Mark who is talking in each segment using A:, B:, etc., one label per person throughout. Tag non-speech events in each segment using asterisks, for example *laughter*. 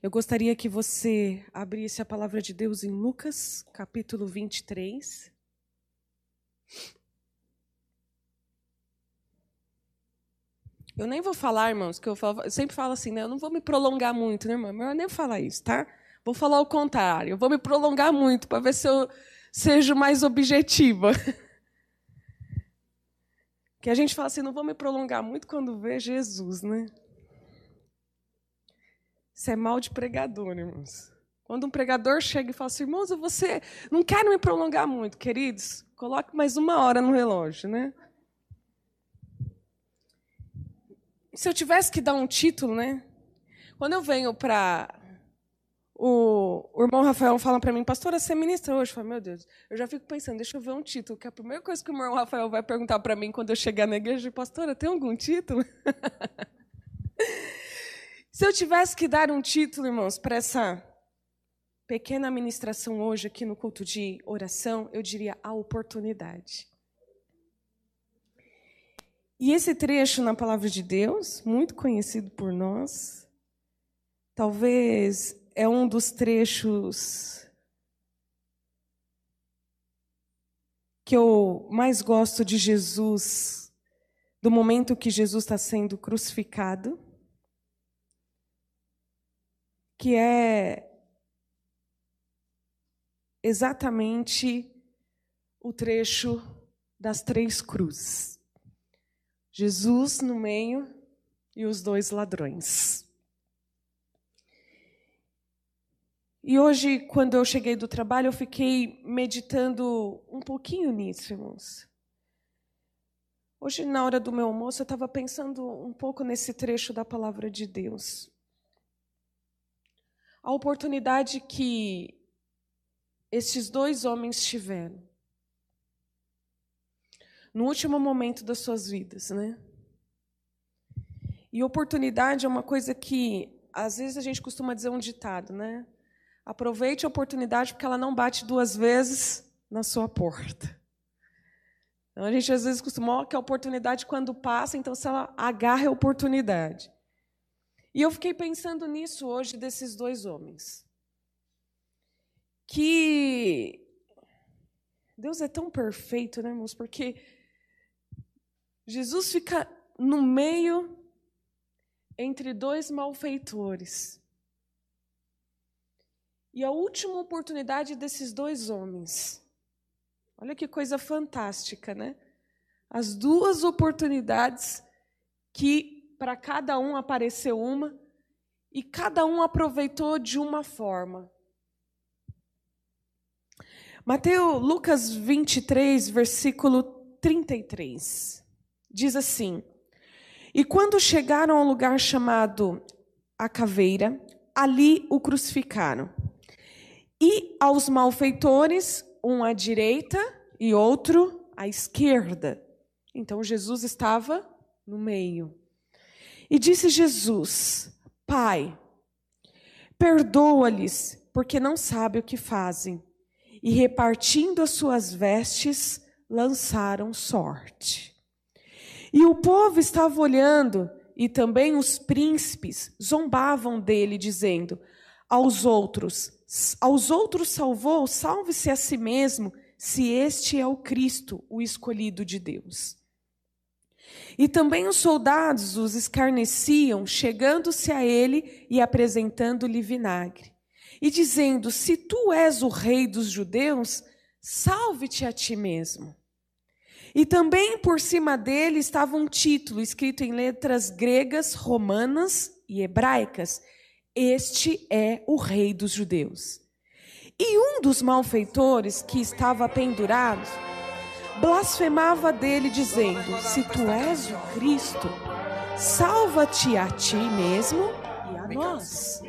A: Eu gostaria que você abrisse a palavra de Deus em Lucas, capítulo 23. Eu nem vou falar, irmãos, que eu, falo, eu, sempre falo assim, né? Eu não vou me prolongar muito, né, irmão? Mas eu nem falar isso, tá? Vou falar o contrário. Eu vou me prolongar muito para ver se eu seja mais objetiva. *laughs* Que a gente fala assim, não vou me prolongar muito quando vê Jesus, né? Isso é mal de pregador, irmãos. Quando um pregador chega e fala assim, irmãos, você não quero me prolongar muito, queridos, coloque mais uma hora no relógio, né? Se eu tivesse que dar um título, né? Quando eu venho para o, o, irmão Rafael fala para mim, pastora, você é ministra hoje? Eu falo, meu Deus, eu já fico pensando, deixa eu ver um título, que é a primeira coisa que o irmão Rafael vai perguntar para mim quando eu chegar na igreja, pastora, tem algum título? *laughs* Se eu tivesse que dar um título, irmãos, para essa pequena ministração hoje aqui no culto de oração, eu diria a oportunidade. E esse trecho na palavra de Deus, muito conhecido por nós, talvez é um dos trechos que eu mais gosto de Jesus, do momento que Jesus está sendo crucificado que é exatamente o trecho das três cruzes. Jesus no meio e os dois ladrões. E hoje, quando eu cheguei do trabalho, eu fiquei meditando um pouquinho nisso, irmãos. Hoje, na hora do meu almoço, eu estava pensando um pouco nesse trecho da palavra de Deus a oportunidade que esses dois homens tiveram no último momento das suas vidas, né? E oportunidade é uma coisa que às vezes a gente costuma dizer um ditado, né? Aproveite a oportunidade porque ela não bate duas vezes na sua porta. Então a gente às vezes costuma que a oportunidade quando passa, então se ela agarra a oportunidade. E eu fiquei pensando nisso hoje desses dois homens. Que Deus é tão perfeito, né, irmãos? Porque Jesus fica no meio entre dois malfeitores. E a última oportunidade desses dois homens. Olha que coisa fantástica, né? As duas oportunidades que para cada um apareceu uma, e cada um aproveitou de uma forma. Mateus, Lucas 23, versículo 33, diz assim: E quando chegaram ao lugar chamado a caveira, ali o crucificaram. E aos malfeitores, um à direita e outro à esquerda. Então Jesus estava no meio. E disse Jesus: Pai, perdoa-lhes, porque não sabem o que fazem. E repartindo as suas vestes, lançaram sorte. E o povo estava olhando, e também os príncipes zombavam dele, dizendo: Aos outros, aos outros salvou, salve-se a si mesmo, se este é o Cristo, o escolhido de Deus. E também os soldados os escarneciam, chegando-se a ele e apresentando-lhe vinagre. E dizendo: Se tu és o rei dos judeus, salve-te a ti mesmo. E também por cima dele estava um título escrito em letras gregas, romanas e hebraicas: Este é o rei dos judeus. E um dos malfeitores que estava pendurado blasfemava dele, dizendo: Se tu és o Cristo, salva-te a ti mesmo e a nós.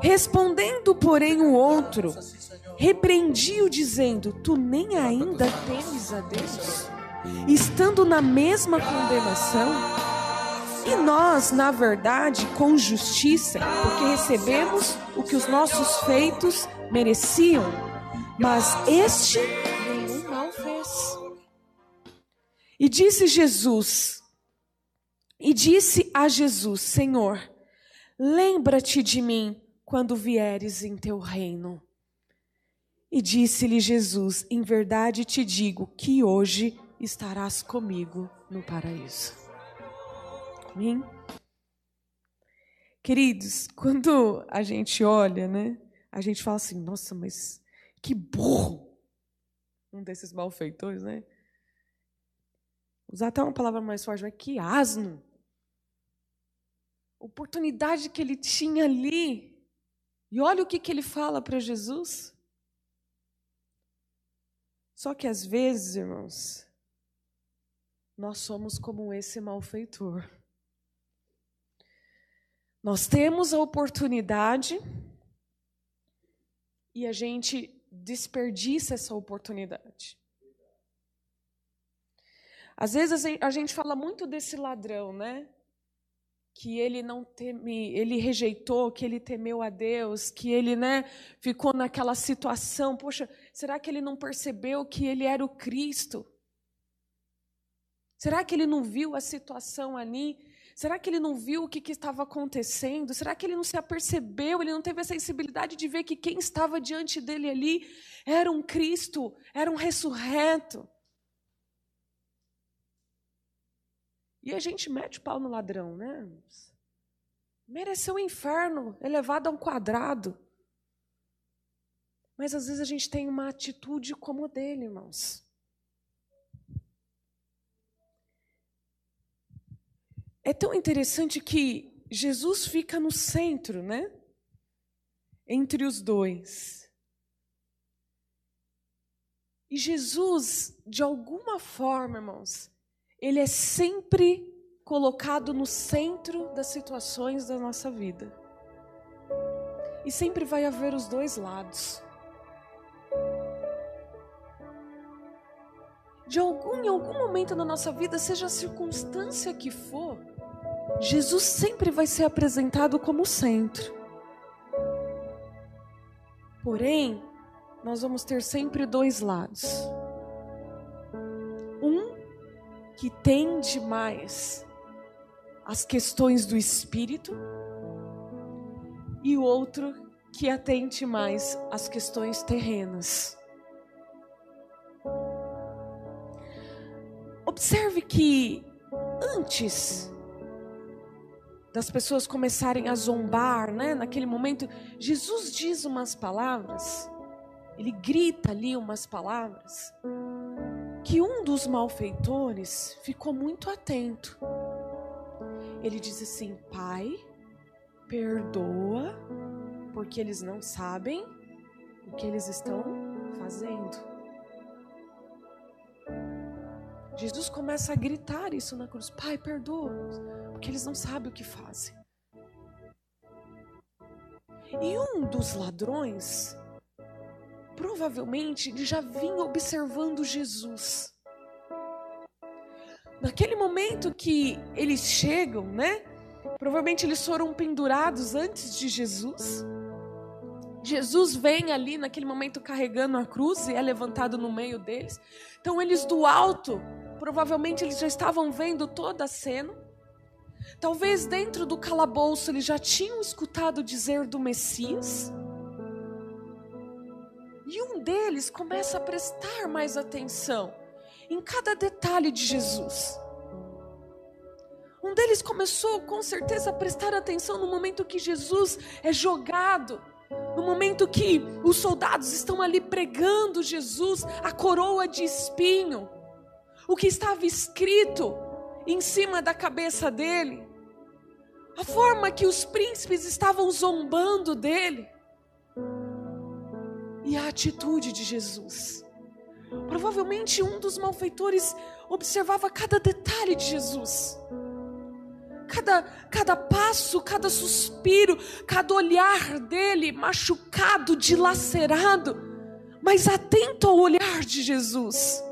A: Respondendo, porém, o outro, repreendiu, dizendo: Tu nem ainda temes a Deus, estando na mesma condenação? E nós, na verdade, com justiça, porque recebemos o que os nossos feitos mereciam, mas este E disse Jesus, e disse a Jesus: Senhor, lembra-te de mim quando vieres em teu reino. E disse-lhe Jesus: Em verdade te digo que hoje estarás comigo no paraíso. Amém? Queridos, quando a gente olha, né, a gente fala assim: nossa, mas que burro! Um desses malfeitores, né? Usar até uma palavra mais forte, mas que asno! Oportunidade que ele tinha ali. E olha o que, que ele fala para Jesus. Só que às vezes, irmãos, nós somos como esse malfeitor. Nós temos a oportunidade e a gente desperdiça essa oportunidade. Às vezes a gente fala muito desse ladrão, né? Que ele não teme, ele rejeitou, que ele temeu a Deus, que ele, né, ficou naquela situação. Poxa, será que ele não percebeu que ele era o Cristo? Será que ele não viu a situação ali? Será que ele não viu o que, que, estava acontecendo? Será que ele não se apercebeu? Ele não teve a sensibilidade de ver que quem estava diante dele ali era um Cristo, era um ressurreto? E a gente mete o pau no ladrão, né? Mereceu o inferno, elevado a um quadrado. Mas às vezes a gente tem uma atitude como a dele, irmãos. É tão interessante que Jesus fica no centro, né? Entre os dois. E Jesus, de alguma forma, irmãos, ele é sempre colocado no centro das situações da nossa vida. E sempre vai haver os dois lados. De algum em algum momento da nossa vida, seja a circunstância que for, Jesus sempre vai ser apresentado como centro. Porém, nós vamos ter sempre dois lados. Que tende mais as questões do espírito e o outro que atente mais às questões terrenas. Observe que antes das pessoas começarem a zombar, né? Naquele momento, Jesus diz umas palavras, ele grita ali umas palavras, que um dos malfeitores ficou muito atento. Ele diz assim: Pai, perdoa, porque eles não sabem o que eles estão fazendo. Jesus começa a gritar isso na cruz: Pai, perdoa, porque eles não sabem o que fazem. E um dos ladrões, provavelmente, ele já vinha observando Jesus. Naquele momento que eles chegam, né? Provavelmente eles foram pendurados antes de Jesus. Jesus vem ali naquele momento carregando a cruz e é levantado no meio deles. Então eles do alto Provavelmente eles já estavam vendo toda a cena. Talvez dentro do calabouço eles já tinham escutado dizer do Messias. E um deles começa a prestar mais atenção em cada detalhe de Jesus. Um deles começou com certeza a prestar atenção no momento que Jesus é jogado, no momento que os soldados estão ali pregando Jesus, a coroa de espinho o que estava escrito em cima da cabeça dele, a forma que os príncipes estavam zombando dele, e a atitude de Jesus. Provavelmente um dos malfeitores observava cada detalhe de Jesus. Cada, cada passo, cada suspiro, cada olhar dele machucado, dilacerado, mas atento ao olhar de Jesus.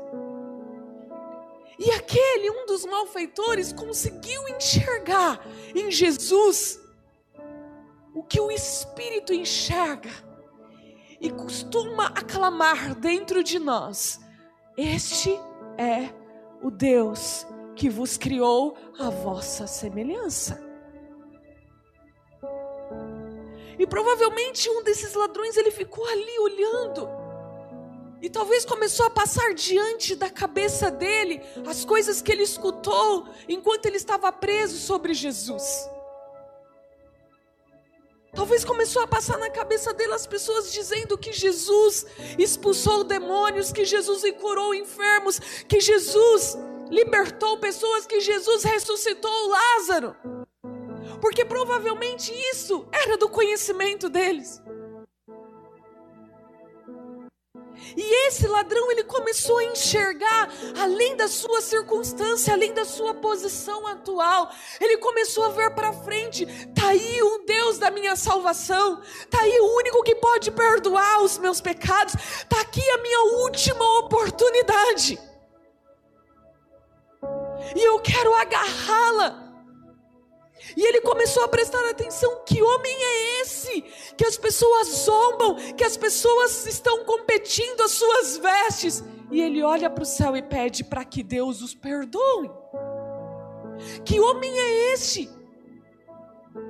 A: E aquele, um dos malfeitores, conseguiu enxergar em Jesus o que o Espírito enxerga e costuma aclamar dentro de nós: Este é o Deus que vos criou a vossa semelhança. E provavelmente um desses ladrões ele ficou ali olhando. E talvez começou a passar diante da cabeça dele as coisas que ele escutou enquanto ele estava preso sobre Jesus. Talvez começou a passar na cabeça dele as pessoas dizendo que Jesus expulsou demônios, que Jesus curou enfermos, que Jesus libertou pessoas, que Jesus ressuscitou Lázaro. Porque provavelmente isso era do conhecimento deles. E esse ladrão, ele começou a enxergar além da sua circunstância, além da sua posição atual. Ele começou a ver para frente. Tá aí o Deus da minha salvação. Tá aí o único que pode perdoar os meus pecados. Tá aqui a minha última oportunidade. E eu quero agarrá-la. E ele começou a prestar atenção: que homem é esse? Que as pessoas zombam, que as pessoas estão competindo as suas vestes. E ele olha para o céu e pede para que Deus os perdoe. Que homem é este?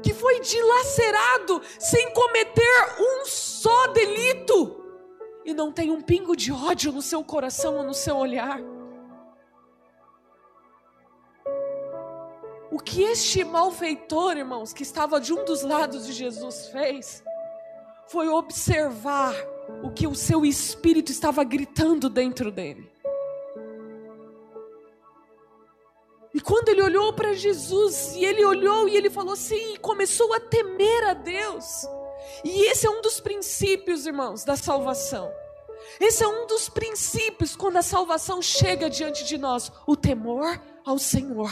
A: Que foi dilacerado sem cometer um só delito e não tem um pingo de ódio no seu coração ou no seu olhar. O que este malfeitor, irmãos, que estava de um dos lados de Jesus fez, foi observar o que o seu espírito estava gritando dentro dele. E quando ele olhou para Jesus, e ele olhou e ele falou assim, e começou a temer a Deus. E esse é um dos princípios, irmãos, da salvação. Esse é um dos princípios quando a salvação chega diante de nós, o temor ao Senhor.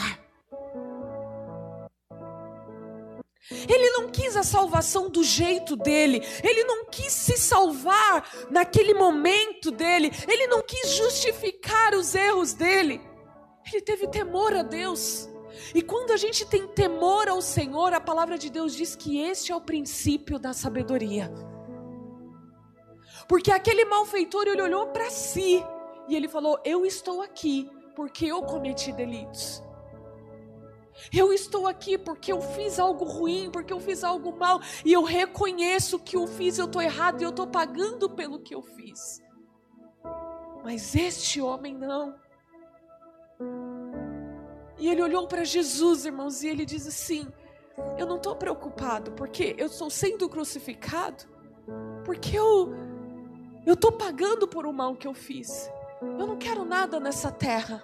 A: Ele não quis a salvação do jeito dele, ele não quis se salvar naquele momento dele, ele não quis justificar os erros dele. Ele teve temor a Deus. E quando a gente tem temor ao Senhor, a palavra de Deus diz que este é o princípio da sabedoria. Porque aquele malfeitor ele olhou para si e ele falou: Eu estou aqui porque eu cometi delitos. Eu estou aqui porque eu fiz algo ruim, porque eu fiz algo mal, e eu reconheço que eu fiz, eu estou errado e eu estou pagando pelo que eu fiz. Mas este homem não. E ele olhou para Jesus, irmãos, e ele diz assim: Eu não estou preocupado, porque eu estou sendo crucificado, porque eu estou pagando por o mal que eu fiz. Eu não quero nada nessa terra.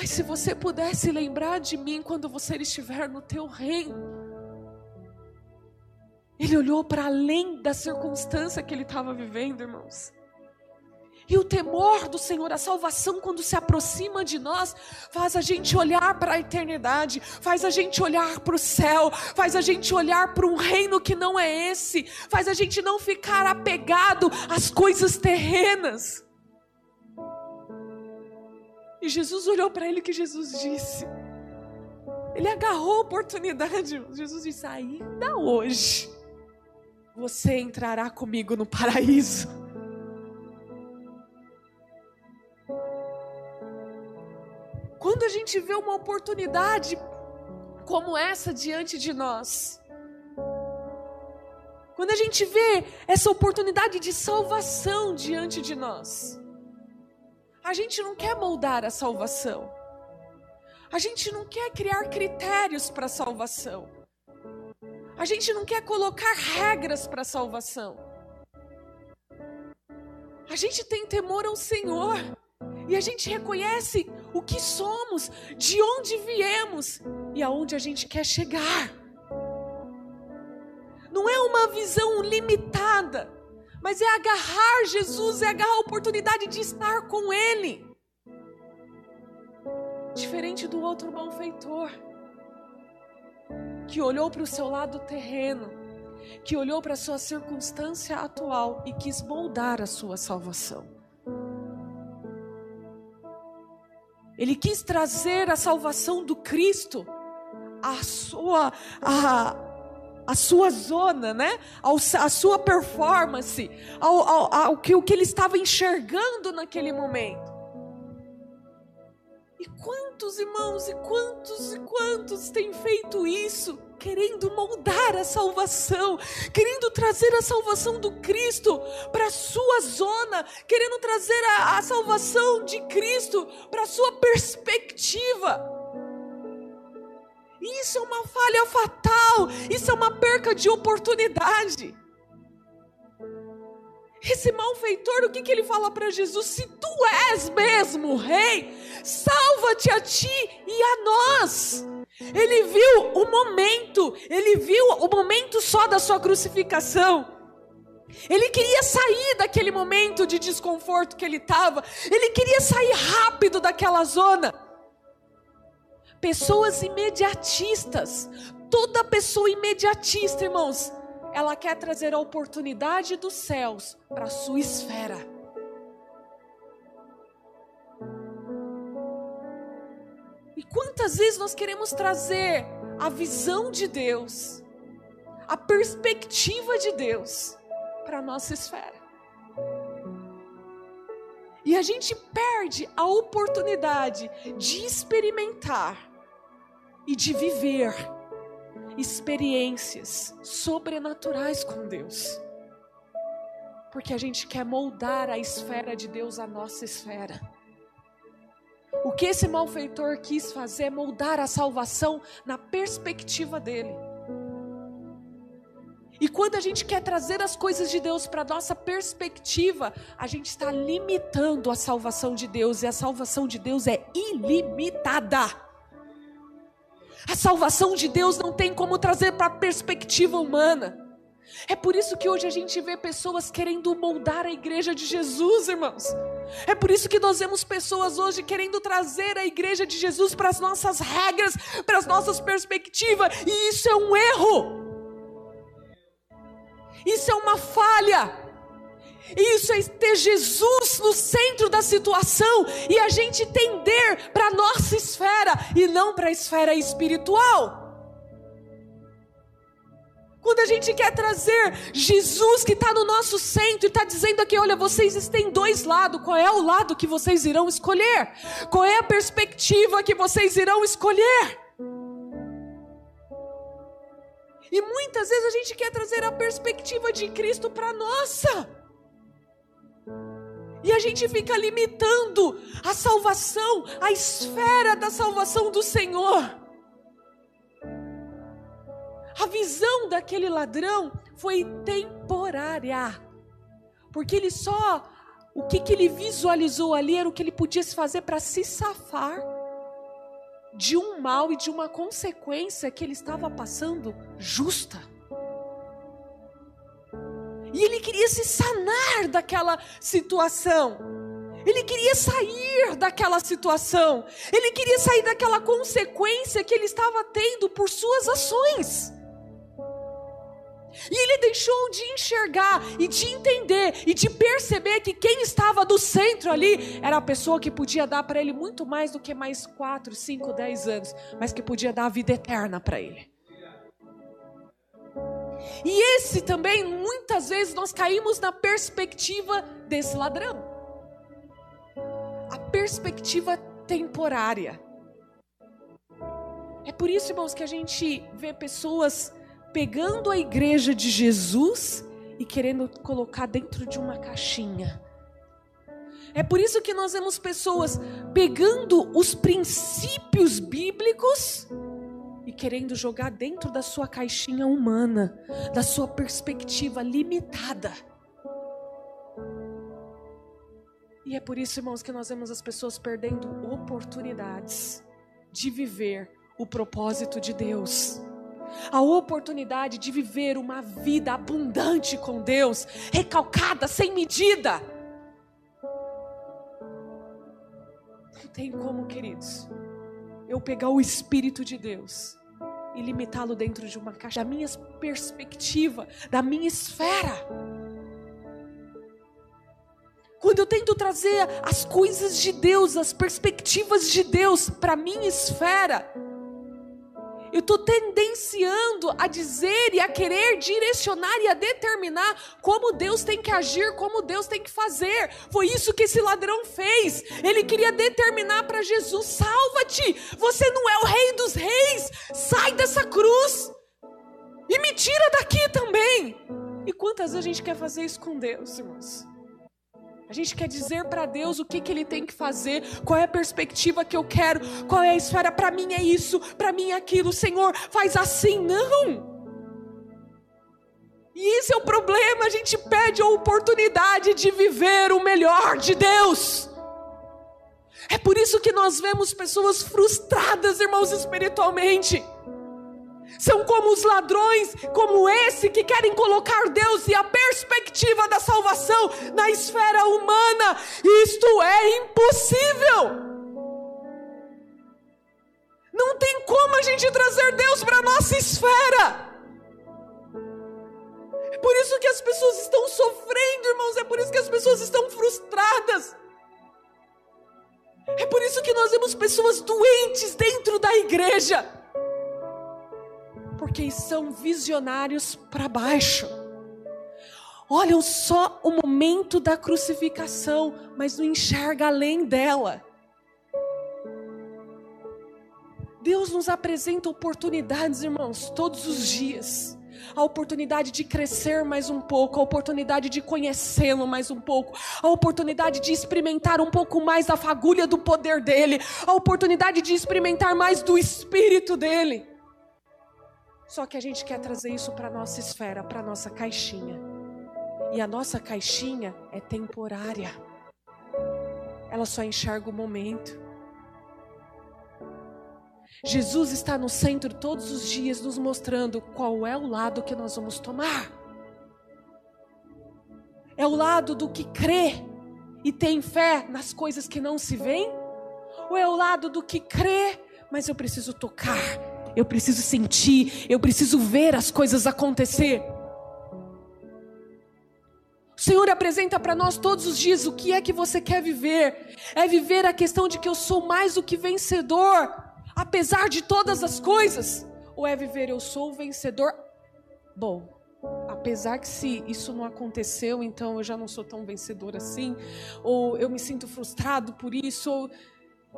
A: Mas se você pudesse lembrar de mim quando você estiver no teu reino. Ele olhou para além da circunstância que ele estava vivendo, irmãos. E o temor do Senhor, a salvação, quando se aproxima de nós, faz a gente olhar para a eternidade, faz a gente olhar para o céu, faz a gente olhar para um reino que não é esse, faz a gente não ficar apegado às coisas terrenas. E Jesus olhou para ele o que Jesus disse. Ele agarrou a oportunidade. Jesus disse: ainda hoje você entrará comigo no paraíso. Quando a gente vê uma oportunidade como essa diante de nós, quando a gente vê essa oportunidade de salvação diante de nós, a gente não quer moldar a salvação. A gente não quer criar critérios para a salvação. A gente não quer colocar regras para a salvação. A gente tem temor ao Senhor. E a gente reconhece o que somos, de onde viemos e aonde a gente quer chegar. Não é uma visão limitada mas é agarrar Jesus, é agarrar a oportunidade de estar com Ele. Diferente do outro malfeitor, que olhou para o seu lado terreno, que olhou para a sua circunstância atual e quis moldar a sua salvação. Ele quis trazer a salvação do Cristo, a sua, a, a sua zona, né? a sua performance, ao, ao, ao que, o que ele estava enxergando naquele momento. E quantos irmãos e quantos e quantos têm feito isso querendo moldar a salvação, querendo trazer a salvação do Cristo para a sua zona, querendo trazer a, a salvação de Cristo para a sua perspectiva. Isso é uma falha fatal, isso é uma perca de oportunidade. Esse malfeitor, o que, que ele fala para Jesus? Se tu és mesmo rei, salva-te a ti e a nós. Ele viu o momento, ele viu o momento só da sua crucificação. Ele queria sair daquele momento de desconforto que ele estava, ele queria sair rápido daquela zona. Pessoas imediatistas, toda pessoa imediatista, irmãos, ela quer trazer a oportunidade dos céus para a sua esfera. E quantas vezes nós queremos trazer a visão de Deus, a perspectiva de Deus para a nossa esfera? E a gente perde a oportunidade de experimentar e de viver experiências sobrenaturais com Deus. Porque a gente quer moldar a esfera de Deus à nossa esfera. O que esse malfeitor quis fazer é moldar a salvação na perspectiva dele. E quando a gente quer trazer as coisas de Deus para nossa perspectiva, a gente está limitando a salvação de Deus, e a salvação de Deus é ilimitada. A salvação de Deus não tem como trazer para a perspectiva humana. É por isso que hoje a gente vê pessoas querendo moldar a igreja de Jesus, irmãos. É por isso que nós vemos pessoas hoje querendo trazer a igreja de Jesus para as nossas regras, para as nossas perspectivas, e isso é um erro. Isso é uma falha. Isso é ter Jesus no centro da situação e a gente tender para nossa esfera e não para a esfera espiritual. Quando a gente quer trazer Jesus que está no nosso centro e está dizendo aqui: olha, vocês têm dois lados, qual é o lado que vocês irão escolher? Qual é a perspectiva que vocês irão escolher? E muitas vezes a gente quer trazer a perspectiva de Cristo para nossa. E a gente fica limitando a salvação, a esfera da salvação do Senhor. A visão daquele ladrão foi temporária, porque ele só, o que, que ele visualizou ali era o que ele podia se fazer para se safar de um mal e de uma consequência que ele estava passando justa. E ele queria se sanar daquela situação. Ele queria sair daquela situação. Ele queria sair daquela consequência que ele estava tendo por suas ações. E ele deixou de enxergar e de entender e de perceber que quem estava do centro ali era a pessoa que podia dar para ele muito mais do que mais 4, 5, 10 anos, mas que podia dar a vida eterna para ele. E esse também, muitas vezes, nós caímos na perspectiva desse ladrão a perspectiva temporária. É por isso, irmãos, que a gente vê pessoas pegando a igreja de Jesus e querendo colocar dentro de uma caixinha. É por isso que nós vemos pessoas pegando os princípios bíblicos e querendo jogar dentro da sua caixinha humana, da sua perspectiva limitada. E é por isso, irmãos, que nós vemos as pessoas perdendo oportunidades de viver o propósito de Deus. A oportunidade de viver uma vida abundante com Deus, recalcada, sem medida. Não tem como, queridos, eu pegar o Espírito de Deus e limitá-lo dentro de uma caixa, da minha perspectiva, da minha esfera. Quando eu tento trazer as coisas de Deus, as perspectivas de Deus para minha esfera, eu estou tendenciando a dizer e a querer direcionar e a determinar como Deus tem que agir, como Deus tem que fazer. Foi isso que esse ladrão fez. Ele queria determinar para Jesus: salva-te, você não é o rei dos reis, sai dessa cruz, E me tira daqui também. E quantas vezes a gente quer fazer isso com Deus, irmãos? A gente quer dizer para Deus o que, que Ele tem que fazer, qual é a perspectiva que eu quero, qual é a esfera. Para mim é isso, para mim é aquilo. Senhor, faz assim. Não. E esse é o problema. A gente perde a oportunidade de viver o melhor de Deus. É por isso que nós vemos pessoas frustradas, irmãos, espiritualmente são como os ladrões, como esse, que querem colocar Deus e a perspectiva da salvação na esfera humana. Isto é impossível. Não tem como a gente trazer Deus para a nossa esfera. É por isso que as pessoas estão sofrendo, irmãos. É por isso que as pessoas estão frustradas. É por isso que nós vemos pessoas doentes dentro da igreja porque são visionários para baixo. Olham só o momento da crucificação, mas não enxerga além dela. Deus nos apresenta oportunidades, irmãos, todos os dias. A oportunidade de crescer mais um pouco, a oportunidade de conhecê-lo mais um pouco, a oportunidade de experimentar um pouco mais da fagulha do poder dele, a oportunidade de experimentar mais do espírito dele. Só que a gente quer trazer isso para a nossa esfera, para a nossa caixinha. E a nossa caixinha é temporária. Ela só enxerga o momento. Jesus está no centro todos os dias, nos mostrando qual é o lado que nós vamos tomar. É o lado do que crê e tem fé nas coisas que não se veem? Ou é o lado do que crê, mas eu preciso tocar, eu preciso sentir, eu preciso ver as coisas acontecer. O Senhor apresenta para nós todos os dias o que é que você quer viver. É viver a questão de que eu sou mais do que vencedor, apesar de todas as coisas. Ou é viver eu sou vencedor. Bom, apesar que se isso não aconteceu, então eu já não sou tão vencedor assim, ou eu me sinto frustrado por isso, ou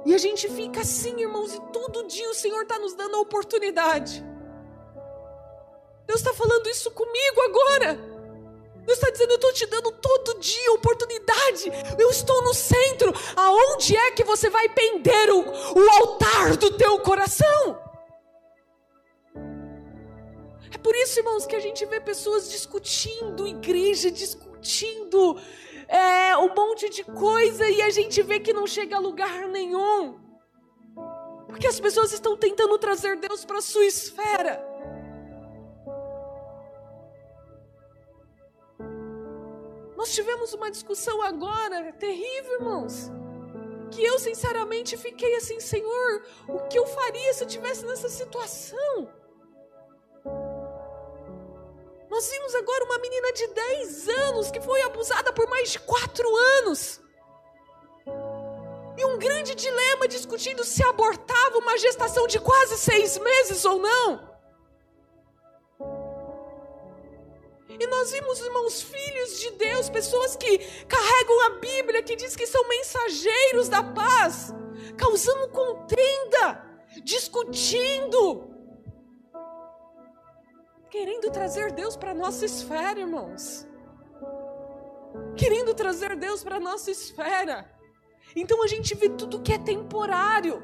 A: e a gente fica assim, irmãos, e todo dia o Senhor está nos dando a oportunidade. Deus está falando isso comigo agora. Deus está dizendo: Eu estou te dando todo dia oportunidade. Eu estou no centro. Aonde é que você vai pender o, o altar do teu coração? É por isso, irmãos, que a gente vê pessoas discutindo, igreja discutindo é, um monte de coisa e a gente vê que não chega a lugar nenhum. Porque as pessoas estão tentando trazer Deus para a sua esfera. Nós tivemos uma discussão agora, terrível, irmãos. Que eu, sinceramente, fiquei assim, Senhor, o que eu faria se eu estivesse nessa situação? Nós vimos agora uma menina de 10 anos que foi abusada por mais de 4 anos. E um grande dilema discutindo se abortava uma gestação de quase seis meses ou não. E nós vimos, irmãos, filhos de Deus, pessoas que carregam a Bíblia, que diz que são mensageiros da paz, causando contenda, discutindo, querendo trazer Deus para nossa esfera, irmãos. Querendo trazer Deus para nossa esfera. Então a gente vê tudo que é temporário.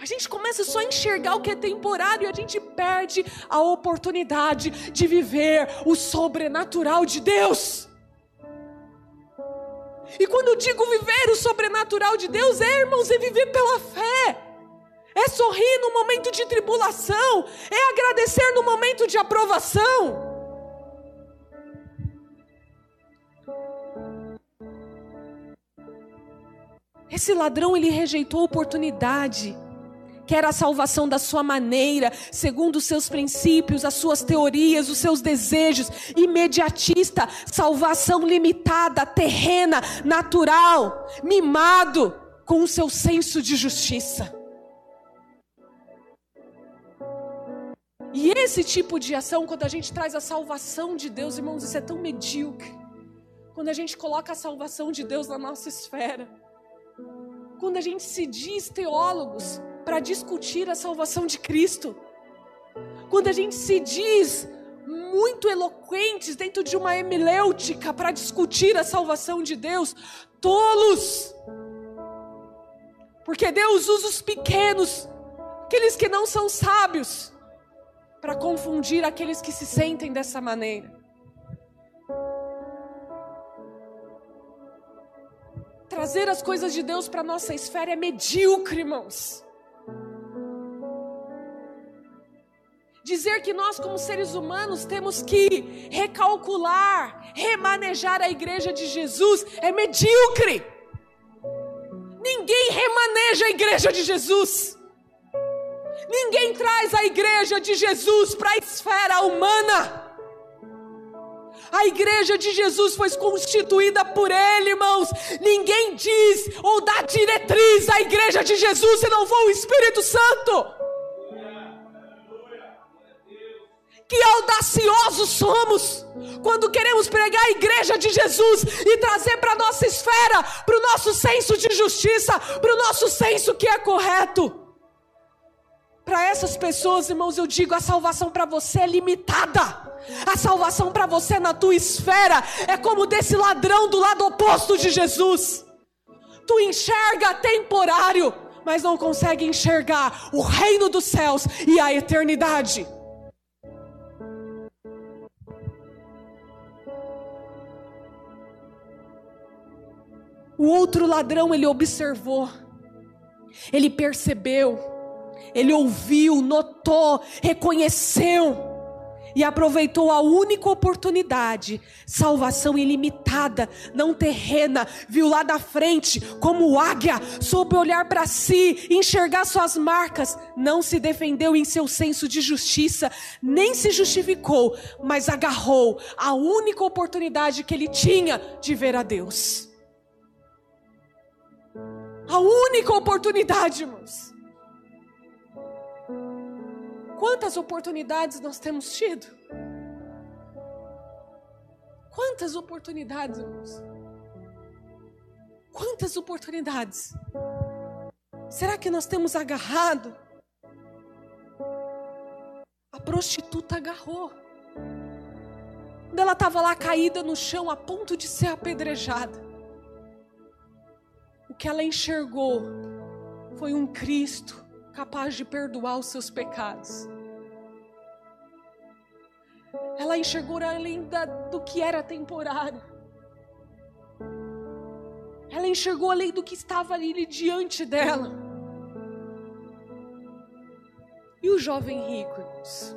A: A gente começa só a enxergar o que é temporário e a gente perde a oportunidade de viver o sobrenatural de Deus. E quando eu digo viver o sobrenatural de Deus, é, irmãos, é viver pela fé é sorrir no momento de tribulação, é agradecer no momento de aprovação. Esse ladrão ele rejeitou a oportunidade, que era a salvação da sua maneira, segundo os seus princípios, as suas teorias, os seus desejos, imediatista, salvação limitada, terrena, natural, mimado, com o seu senso de justiça. E esse tipo de ação, quando a gente traz a salvação de Deus, irmãos, isso é tão medíocre. Quando a gente coloca a salvação de Deus na nossa esfera. Quando a gente se diz teólogos para discutir a salvação de Cristo. quando a gente se diz muito eloquentes dentro de uma hemelêutica para discutir a salvação de Deus, tolos. Porque Deus usa os pequenos, aqueles que não são sábios, para confundir aqueles que se sentem dessa maneira. Trazer as coisas de Deus para nossa esfera é medíocre, irmãos. Dizer que nós, como seres humanos, temos que recalcular, remanejar a igreja de Jesus é medíocre. Ninguém remaneja a igreja de Jesus. Ninguém traz a igreja de Jesus para a esfera humana. A igreja de Jesus foi constituída por Ele, irmãos. Ninguém diz ou dá diretriz à igreja de Jesus se não for o Espírito Santo. Que audaciosos somos quando queremos pregar a igreja de Jesus e trazer para a nossa esfera, para o nosso senso de justiça, para o nosso senso que é correto. Para essas pessoas, irmãos, eu digo: a salvação para você é limitada. A salvação para você na tua esfera é como desse ladrão do lado oposto de Jesus. Tu enxerga temporário, mas não consegue enxergar o reino dos céus e a eternidade. O outro ladrão, ele observou, ele percebeu, ele ouviu, notou, reconheceu e aproveitou a única oportunidade, salvação ilimitada, não terrena, viu lá da frente, como águia, soube olhar para si, enxergar suas marcas, não se defendeu em seu senso de justiça, nem se justificou, mas agarrou a única oportunidade que ele tinha de ver a Deus. A única oportunidade, irmãos. Quantas oportunidades nós temos tido? Quantas oportunidades, irmãos? Quantas oportunidades? Será que nós temos agarrado? A prostituta agarrou. Quando ela estava lá caída no chão, a ponto de ser apedrejada que ela enxergou foi um Cristo capaz de perdoar os seus pecados. Ela enxergou além da, do que era temporário. Ela enxergou além do que estava ali diante dela. E o jovem rico, irmãos?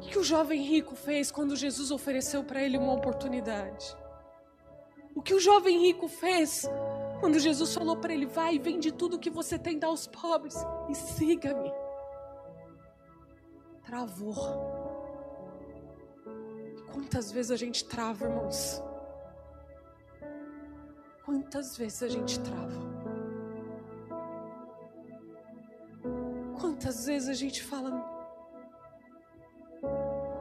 A: O que o jovem rico fez quando Jesus ofereceu para ele uma oportunidade? O que o jovem rico fez quando Jesus falou para ele: Vai, vende tudo que você tem, dá aos pobres e siga-me. Travou. Quantas vezes a gente trava, irmãos? Quantas vezes a gente trava? Quantas vezes a gente fala, não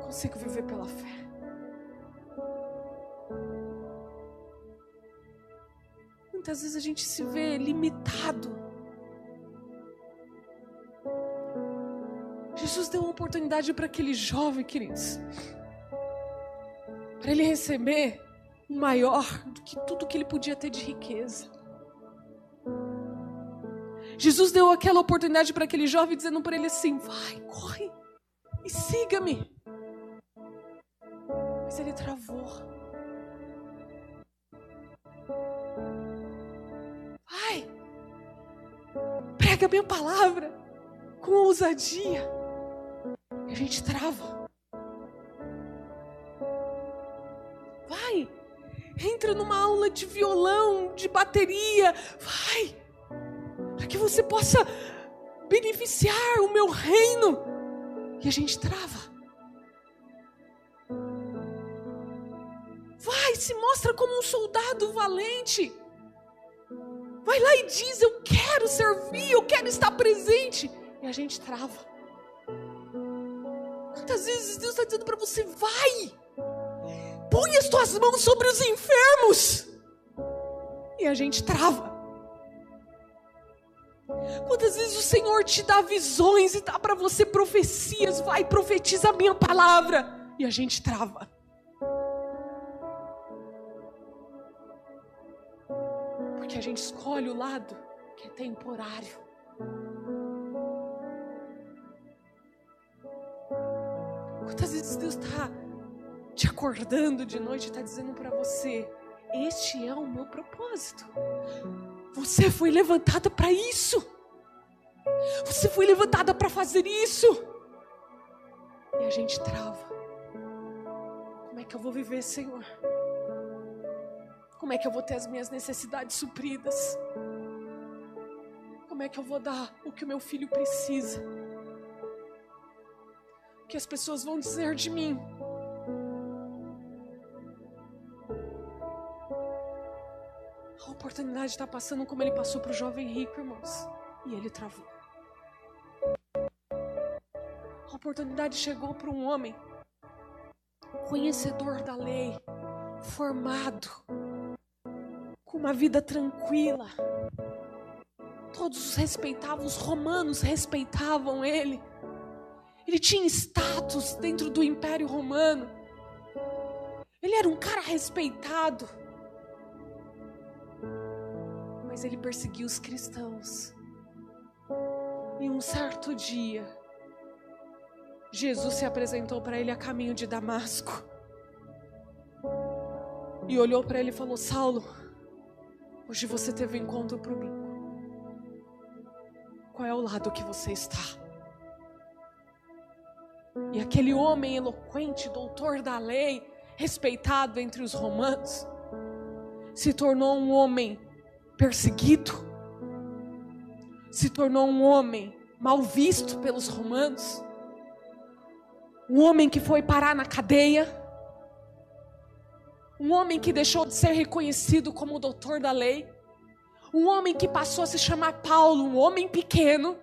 A: consigo viver pela fé. Muitas vezes a gente se vê limitado. Jesus deu uma oportunidade para aquele jovem, queridos, para ele receber o maior do que tudo que ele podia ter de riqueza. Jesus deu aquela oportunidade para aquele jovem, dizendo para ele assim: vai, corre e siga-me. Ousadia. A gente trava. Vai, entra numa aula de violão, de bateria, vai, para que você possa beneficiar o meu reino. E a gente trava. Vai, se mostra como um soldado valente. Vai lá e diz: Eu quero servir, eu quero estar presente. E a gente trava. Quantas vezes Deus está dizendo para você: Vai, põe as tuas mãos sobre os enfermos. E a gente trava. Quantas vezes o Senhor te dá visões e dá para você profecias, vai, profetiza a minha palavra, e a gente trava. Porque a gente escolhe o lado que é temporário. Quantas vezes Deus está te acordando de noite e está dizendo para você: Este é o meu propósito. Você foi levantada para isso. Você foi levantada para fazer isso. E a gente trava. Como é que eu vou viver, Senhor? Como é que eu vou ter as minhas necessidades supridas? Como é que eu vou dar o que o meu filho precisa? Que as pessoas vão dizer de mim? A oportunidade está passando como ele passou para o jovem rico, irmãos. E ele travou. A oportunidade chegou para um homem conhecedor da lei, formado, com uma vida tranquila. Todos os respeitavam, os romanos respeitavam ele. Ele tinha status dentro do Império Romano. Ele era um cara respeitado mas ele perseguiu os cristãos. E um certo dia, Jesus se apresentou para ele a caminho de Damasco. E olhou para ele e falou: Saulo, hoje você teve um encontro comigo. Qual é o lado que você está? E aquele homem eloquente, doutor da lei, respeitado entre os romanos, se tornou um homem perseguido, se tornou um homem mal visto pelos romanos, um homem que foi parar na cadeia, um homem que deixou de ser reconhecido como doutor da lei, um homem que passou a se chamar Paulo, um homem pequeno,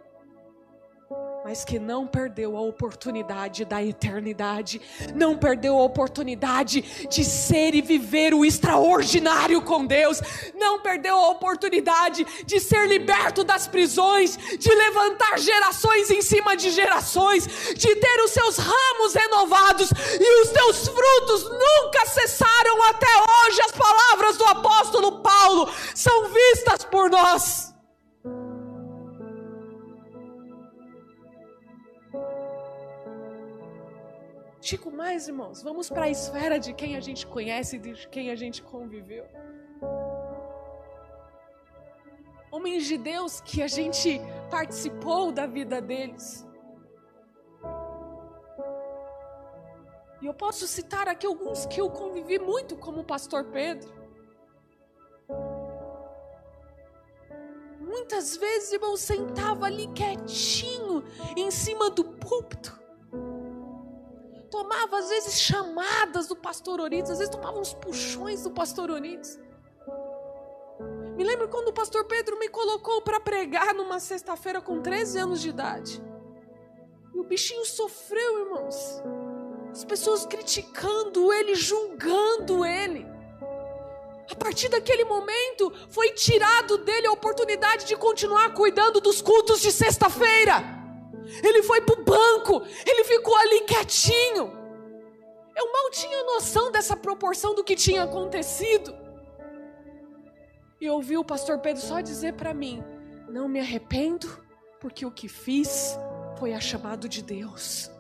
A: mas que não perdeu a oportunidade da eternidade, não perdeu a oportunidade de ser e viver o extraordinário com Deus, não perdeu a oportunidade de ser liberto das prisões, de levantar gerações em cima de gerações, de ter os seus ramos renovados e os teus frutos nunca cessaram até hoje. As palavras do apóstolo Paulo são vistas por nós. Digo mais, irmãos, vamos para a esfera de quem a gente conhece de quem a gente conviveu. Homens de Deus que a gente participou da vida deles. E eu posso citar aqui alguns que eu convivi muito, como o pastor Pedro. Muitas vezes, irmão, sentava ali quietinho, em cima do púlpito tomava às vezes chamadas do pastor Orides, às vezes tomava uns puxões do pastor Orides. Me lembro quando o pastor Pedro me colocou para pregar numa sexta-feira com 13 anos de idade. E o bichinho sofreu, irmãos. As pessoas criticando ele, julgando ele. A partir daquele momento, foi tirado dele a oportunidade de continuar cuidando dos cultos de sexta-feira. Ele foi para o banco, ele ficou ali quietinho. Eu mal tinha noção dessa proporção do que tinha acontecido. E ouvi o pastor Pedro só dizer para mim: Não me arrependo, porque o que fiz foi a chamado de Deus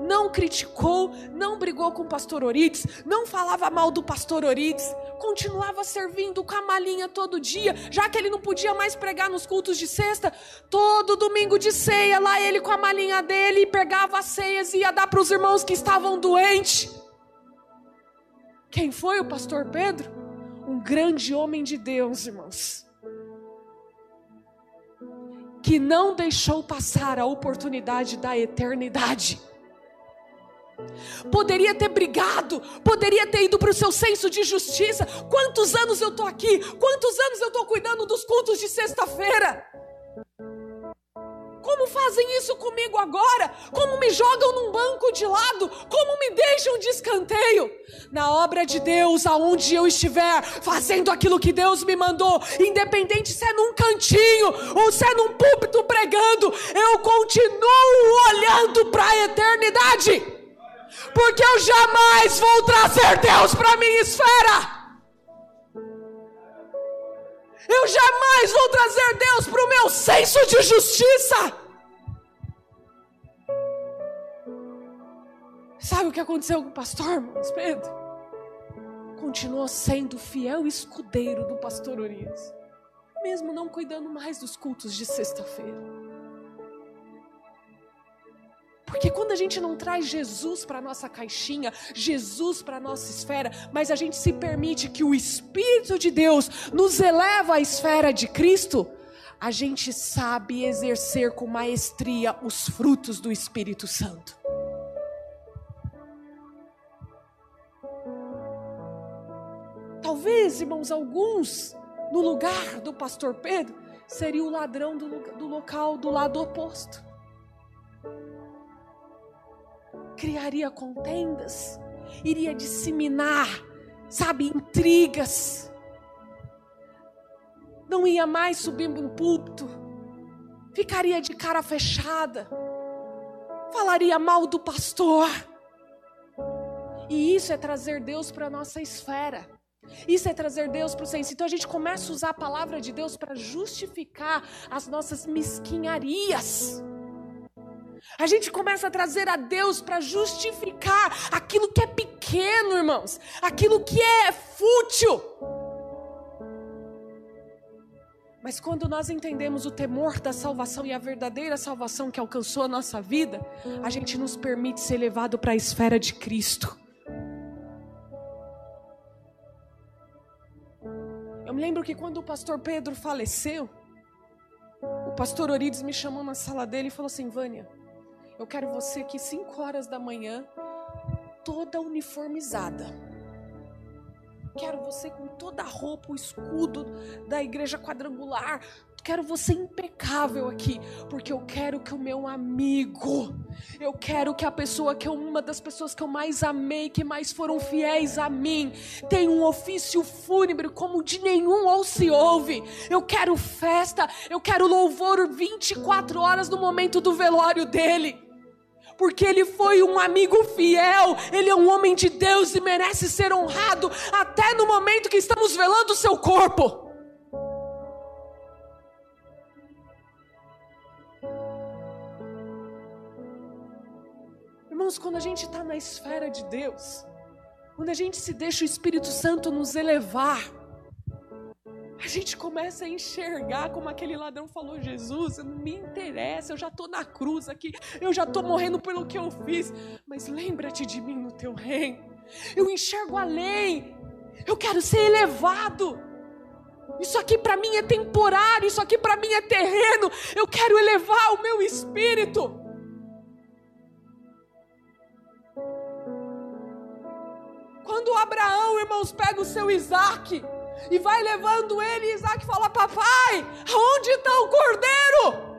A: não criticou, não brigou com o pastor Orides, não falava mal do pastor Orides, continuava servindo com a malinha todo dia, já que ele não podia mais pregar nos cultos de sexta, todo domingo de ceia, lá ele com a malinha dele, pegava as ceias e ia dar para os irmãos que estavam doentes. Quem foi o pastor Pedro? Um grande homem de Deus, irmãos que não deixou passar a oportunidade da eternidade. Poderia ter brigado, poderia ter ido para o seu senso de justiça. Quantos anos eu estou aqui? Quantos anos eu estou cuidando dos cultos de sexta-feira? Como fazem isso comigo agora? Como me jogam num banco de lado? Como me deixam de escanteio? Na obra de Deus, aonde eu estiver, fazendo aquilo que Deus me mandou, independente se é num cantinho ou se é num púlpito pregando, eu continuo olhando para a eternidade porque eu jamais vou trazer Deus para minha esfera. Eu jamais vou trazer Deus para o meu senso de justiça. Sabe o que aconteceu com o pastor, irmãos Pedro? Continuou sendo fiel escudeiro do pastor Urias, mesmo não cuidando mais dos cultos de sexta-feira. Porque quando a gente não traz Jesus para nossa caixinha, Jesus para nossa esfera, mas a gente se permite que o Espírito de Deus nos eleva à esfera de Cristo, a gente sabe exercer com maestria os frutos do Espírito Santo. Talvez, irmãos, alguns, no lugar do pastor Pedro, seria o ladrão do, do local do lado oposto criaria contendas, iria disseminar, sabe, intrigas. Não ia mais subir no púlpito, ficaria de cara fechada, falaria mal do pastor. E isso é trazer Deus para a nossa esfera. Isso é trazer Deus para o senso. Então a gente começa a usar a palavra de Deus para justificar as nossas mesquinharias. A gente começa a trazer a Deus para justificar aquilo que é pequeno, irmãos, aquilo que é fútil. Mas quando nós entendemos o temor da salvação e a verdadeira salvação que alcançou a nossa vida, a gente nos permite ser levado para a esfera de Cristo. Eu me lembro que quando o pastor Pedro faleceu, o pastor Orides me chamou na sala dele e falou assim: Vânia, eu quero você aqui 5 horas da manhã, toda uniformizada. Quero você com toda a roupa, o escudo da igreja quadrangular. Quero você impecável aqui, porque eu quero que o meu amigo, eu quero que a pessoa que é uma das pessoas que eu mais amei, que mais foram fiéis a mim, tenha um ofício fúnebre como de nenhum ou se ouve. Eu quero festa, eu quero louvor 24 horas no momento do velório dele porque ele foi um amigo fiel, ele é um homem de Deus e merece ser honrado até no momento que estamos velando o seu corpo. Quando a gente está na esfera de Deus, quando a gente se deixa o Espírito Santo nos elevar, a gente começa a enxergar como aquele ladrão falou: Jesus, não me interessa, eu já estou na cruz aqui, eu já estou morrendo pelo que eu fiz, mas lembra-te de mim no teu reino. Eu enxergo além, eu quero ser elevado. Isso aqui para mim é temporário, isso aqui para mim é terreno. Eu quero elevar o meu espírito. Irmãos, pega o seu Isaac, e vai levando ele. E Isaac fala: Papai, onde está o cordeiro?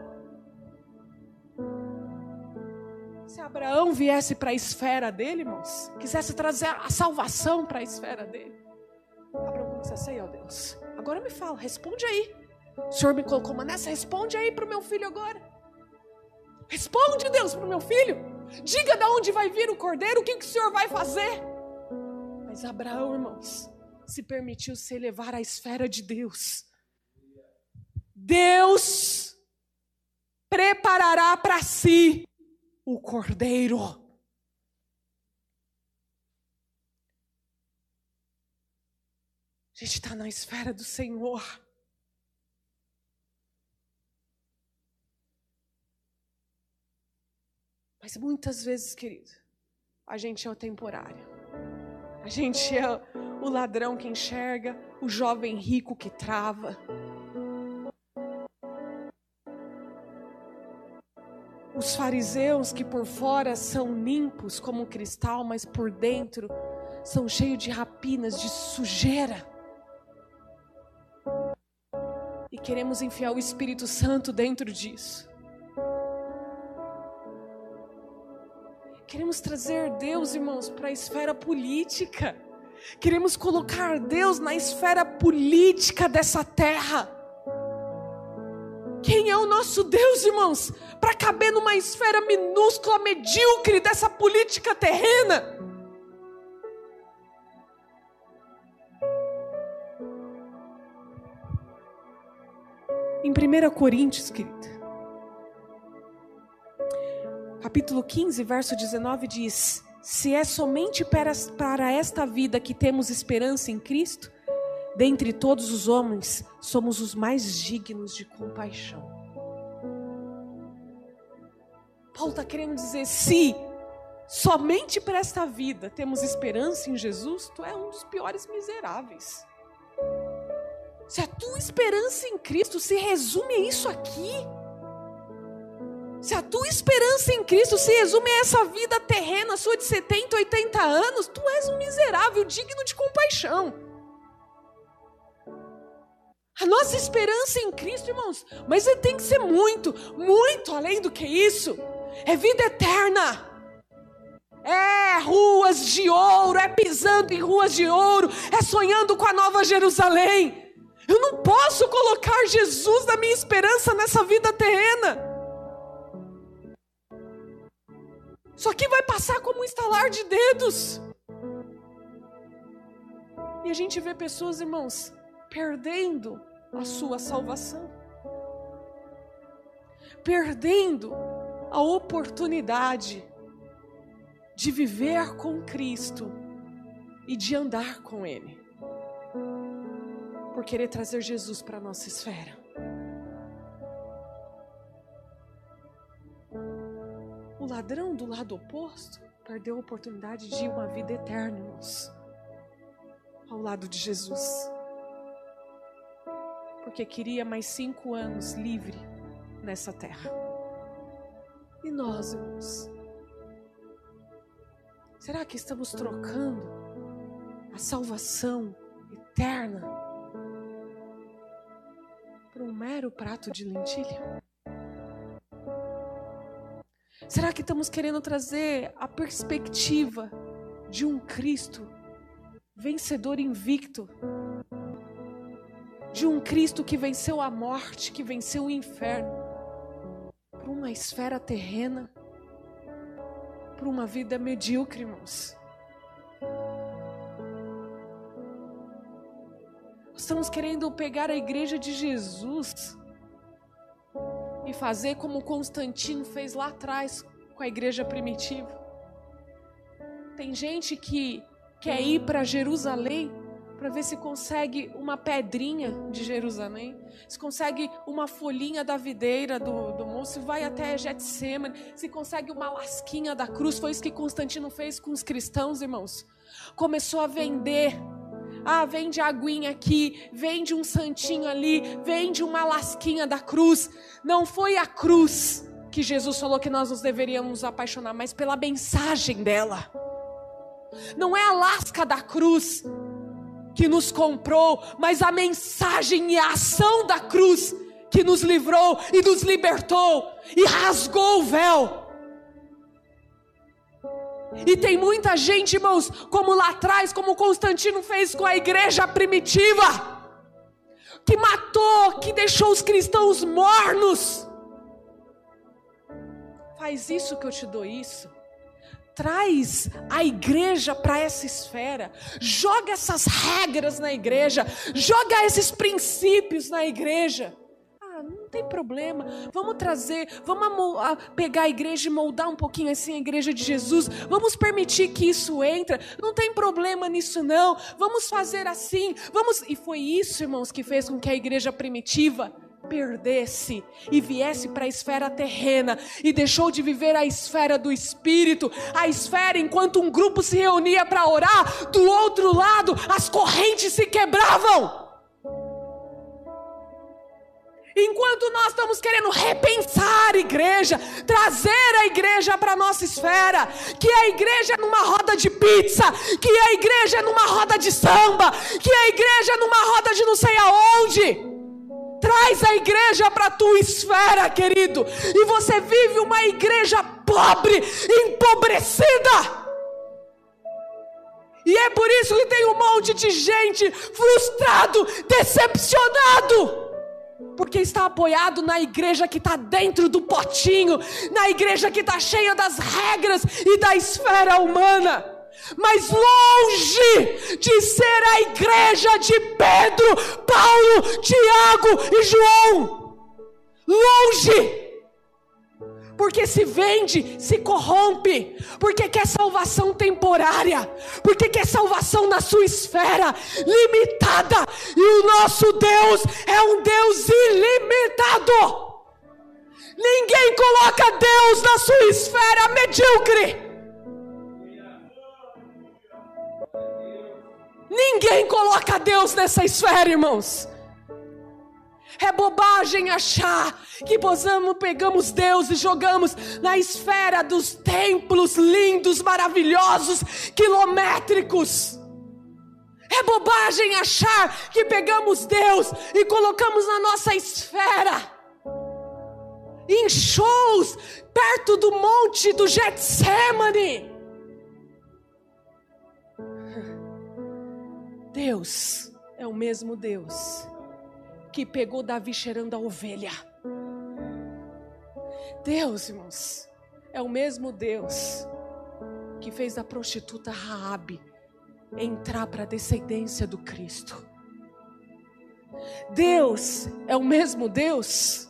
A: Se Abraão viesse para a esfera dele, irmãos, quisesse trazer a salvação para a esfera dele, Abraão começasse aí, ó Deus. Agora me fala, responde aí. O Senhor me colocou uma nessa, responde aí para o meu filho agora. Responde, Deus, para o meu filho. Diga de onde vai vir o cordeiro, o que, que o Senhor vai fazer. Mas Abraão, irmãos, se permitiu se elevar à esfera de Deus. Deus preparará para si o cordeiro. A gente está na esfera do Senhor. Mas muitas vezes, querido, a gente é o temporário. A gente é o ladrão que enxerga, o jovem rico que trava. Os fariseus que por fora são limpos como cristal, mas por dentro são cheios de rapinas, de sujeira. E queremos enfiar o Espírito Santo dentro disso. Queremos trazer Deus, irmãos, para a esfera política. Queremos colocar Deus na esfera política dessa terra. Quem é o nosso Deus, irmãos? Para caber numa esfera minúscula, medíocre dessa política terrena. Em 1 Coríntios, querida, capítulo 15, verso 19 diz: Se é somente para esta vida que temos esperança em Cristo, dentre todos os homens, somos os mais dignos de compaixão. Paulo está querendo dizer: se somente para esta vida temos esperança em Jesus, tu é um dos piores miseráveis. Se a tua esperança em Cristo se resume a isso aqui, se a tua esperança em Cristo se resume a essa vida terrena sua de 70, 80 anos, tu és um miserável digno de compaixão. A nossa esperança em Cristo, irmãos, mas tem que ser muito, muito além do que isso. É vida eterna. É ruas de ouro, é pisando em ruas de ouro, é sonhando com a nova Jerusalém. Eu não posso colocar Jesus na minha esperança nessa vida terrena. Isso aqui vai passar como um estalar de dedos. E a gente vê pessoas, irmãos, perdendo a sua salvação, perdendo a oportunidade de viver com Cristo e de andar com Ele por querer trazer Jesus para a nossa esfera. O ladrão do lado oposto perdeu a oportunidade de uma vida eterna, irmãos, ao lado de Jesus, porque queria mais cinco anos livre nessa terra. E nós, irmãos, será que estamos trocando a salvação eterna por um mero prato de lentilha? Será que estamos querendo trazer a perspectiva de um Cristo vencedor invicto? De um Cristo que venceu a morte, que venceu o inferno, para uma esfera terrena, para uma vida medíocre, irmãos. Estamos querendo pegar a igreja de Jesus e fazer como Constantino fez lá atrás com a igreja primitiva. Tem gente que quer ir para Jerusalém para ver se consegue uma pedrinha de Jerusalém, se consegue uma folhinha da videira do, do moço, vai até Getsemane, se consegue uma lasquinha da cruz. Foi isso que Constantino fez com os cristãos, irmãos. Começou a vender ah, vende aguinha aqui, vende um santinho ali, vende uma lasquinha da cruz. Não foi a cruz que Jesus falou que nós nos deveríamos apaixonar, mas pela mensagem dela. Não é a lasca da cruz que nos comprou, mas a mensagem e a ação da cruz que nos livrou e nos libertou e rasgou o véu. E tem muita gente, irmãos, como lá atrás, como Constantino fez com a igreja primitiva, que matou, que deixou os cristãos mornos. Faz isso que eu te dou isso. Traz a igreja para essa esfera, joga essas regras na igreja, joga esses princípios na igreja tem problema. Vamos trazer, vamos pegar a igreja e moldar um pouquinho assim a igreja de Jesus. Vamos permitir que isso entre. Não tem problema nisso não. Vamos fazer assim. Vamos e foi isso, irmãos, que fez com que a igreja primitiva perdesse e viesse para a esfera terrena e deixou de viver a esfera do espírito, a esfera enquanto um grupo se reunia para orar, do outro lado as correntes se quebravam. Enquanto nós estamos querendo repensar a igreja, trazer a igreja para a nossa esfera, que a igreja é numa roda de pizza, que a igreja é numa roda de samba, que a igreja é numa roda de não sei aonde. Traz a igreja para a tua esfera, querido, e você vive uma igreja pobre, empobrecida. E é por isso que tem um monte de gente frustrado, decepcionado. Porque está apoiado na igreja que está dentro do potinho, na igreja que está cheia das regras e da esfera humana. Mas longe de ser a igreja de Pedro, Paulo, Tiago e João. Longe porque se vende, se corrompe, porque quer salvação temporária, porque quer salvação na sua esfera limitada, e o nosso Deus é um Deus ilimitado. Ninguém coloca Deus na sua esfera medíocre. Ninguém coloca Deus nessa esfera, irmãos. É bobagem achar que posamos, pegamos Deus e jogamos na esfera dos templos lindos, maravilhosos, quilométricos. É bobagem achar que pegamos Deus e colocamos na nossa esfera. Em shows perto do monte do Getsemane. Deus é o mesmo Deus que pegou Davi cheirando a ovelha. Deus, irmãos, é o mesmo Deus que fez a prostituta Raabe entrar para a descendência do Cristo. Deus é o mesmo Deus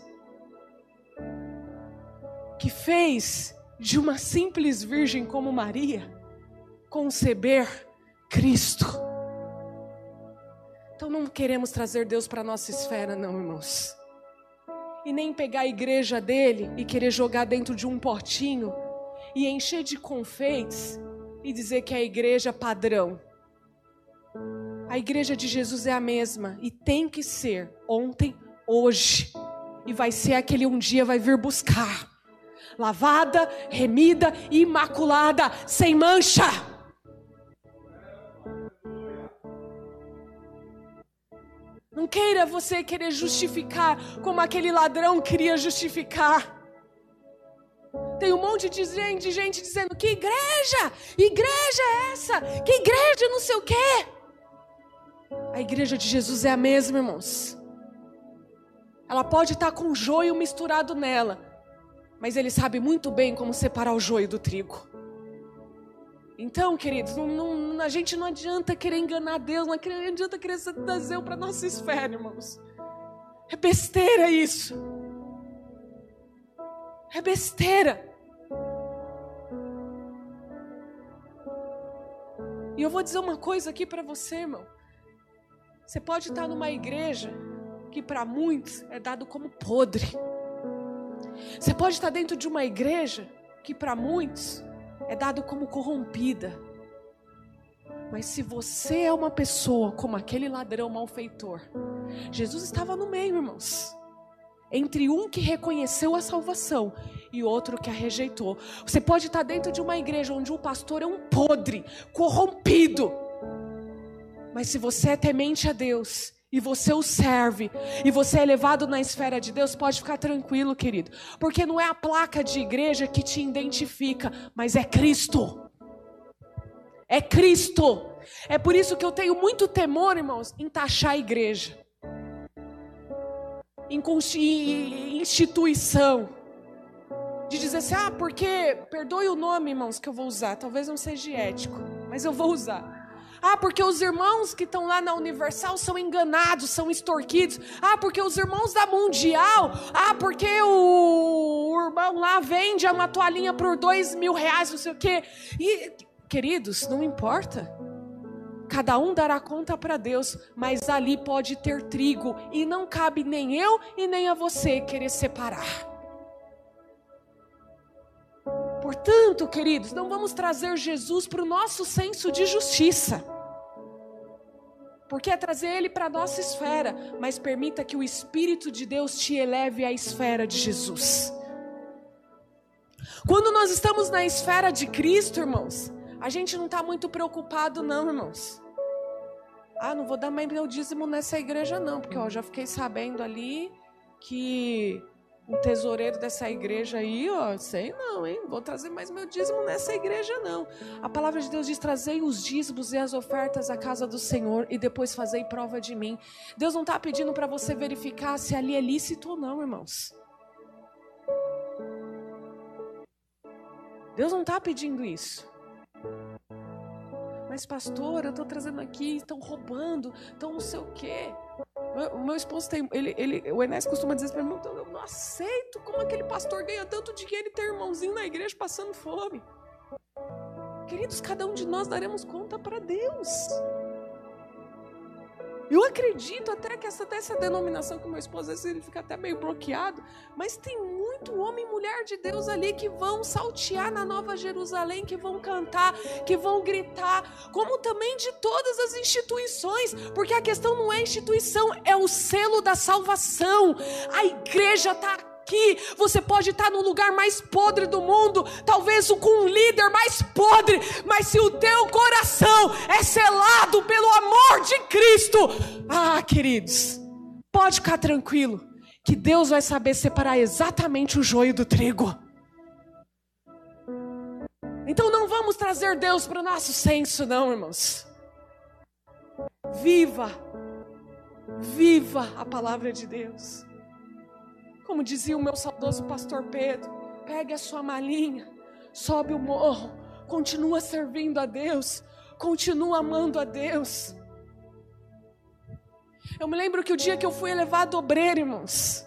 A: que fez de uma simples virgem como Maria conceber Cristo. Então não queremos trazer Deus para a nossa esfera, não, irmãos. E nem pegar a igreja dele e querer jogar dentro de um potinho e encher de confeitos e dizer que é a igreja padrão. A igreja de Jesus é a mesma e tem que ser ontem, hoje. E vai ser aquele um dia vai vir buscar. Lavada, remida, imaculada, sem mancha. Não queira você querer justificar como aquele ladrão queria justificar. Tem um monte de gente, de gente dizendo: que igreja? Igreja é essa? Que igreja não sei o quê? A igreja de Jesus é a mesma, irmãos. Ela pode estar com joio misturado nela, mas ele sabe muito bem como separar o joio do trigo. Então, queridos, não, não, a gente não adianta querer enganar Deus, não adianta querer trazer para nossa esfera, irmãos. É besteira isso. É besteira. E eu vou dizer uma coisa aqui para você, irmão. Você pode estar numa igreja que para muitos é dado como podre. Você pode estar dentro de uma igreja que para muitos é dado como corrompida. Mas se você é uma pessoa como aquele ladrão malfeitor, Jesus estava no meio, irmãos. Entre um que reconheceu a salvação e outro que a rejeitou. Você pode estar dentro de uma igreja onde o pastor é um podre, corrompido. Mas se você é temente a Deus e você o serve, e você é levado na esfera de Deus, pode ficar tranquilo, querido, porque não é a placa de igreja que te identifica, mas é Cristo. É Cristo. É por isso que eu tenho muito temor, irmãos, em taxar a igreja, em instituição, de dizer assim, ah, porque, perdoe o nome, irmãos, que eu vou usar, talvez não seja ético, mas eu vou usar. Ah, porque os irmãos que estão lá na Universal são enganados, são extorquidos. Ah, porque os irmãos da Mundial. Ah, porque o, o irmão lá vende uma toalhinha por dois mil reais, não sei o quê. E, queridos, não importa. Cada um dará conta para Deus, mas ali pode ter trigo e não cabe nem eu e nem a você querer separar. Portanto, queridos, não vamos trazer Jesus para o nosso senso de justiça porque é trazer ele para a nossa esfera, mas permita que o Espírito de Deus te eleve à esfera de Jesus. Quando nós estamos na esfera de Cristo, irmãos, a gente não está muito preocupado, não, irmãos. Ah, não vou dar mais meu dízimo nessa igreja, não, porque ó, já fiquei sabendo ali que um tesoureiro dessa igreja aí, ó, sei não, hein? Vou trazer mais meu dízimo nessa igreja, não. A palavra de Deus diz: trazei os dízimos e as ofertas à casa do Senhor e depois fazei prova de mim. Deus não está pedindo para você verificar se ali é lícito ou não, irmãos. Deus não está pedindo isso. Mas, pastor, eu estou trazendo aqui, estão roubando, estão não sei o quê. O meu esposo tem. Ele, ele, o Enes costuma dizer para mim: eu não aceito como aquele pastor ganha tanto dinheiro e tem irmãozinho na igreja passando fome. Queridos, cada um de nós daremos conta para Deus. Eu acredito até que essa, essa denominação com meu esposo, às vezes ele fica até meio bloqueado, mas tem muito homem e mulher de Deus ali que vão saltear na Nova Jerusalém, que vão cantar, que vão gritar, como também de todas as instituições, porque a questão não é instituição, é o selo da salvação. A igreja está aqui, você pode estar no lugar mais podre do mundo, talvez com um líder mais podre, mas se o teu coração é selado pelo amor de Cristo, ah, queridos, pode ficar tranquilo, que Deus vai saber separar exatamente o joio do trigo. Então não vamos trazer Deus para o nosso senso, não, irmãos. Viva, viva a palavra de Deus. Como dizia o meu saudoso pastor Pedro, pegue a sua malinha, sobe o morro, continua servindo a Deus, continua amando a Deus. Eu me lembro que o dia que eu fui elevado obreiro, irmãos,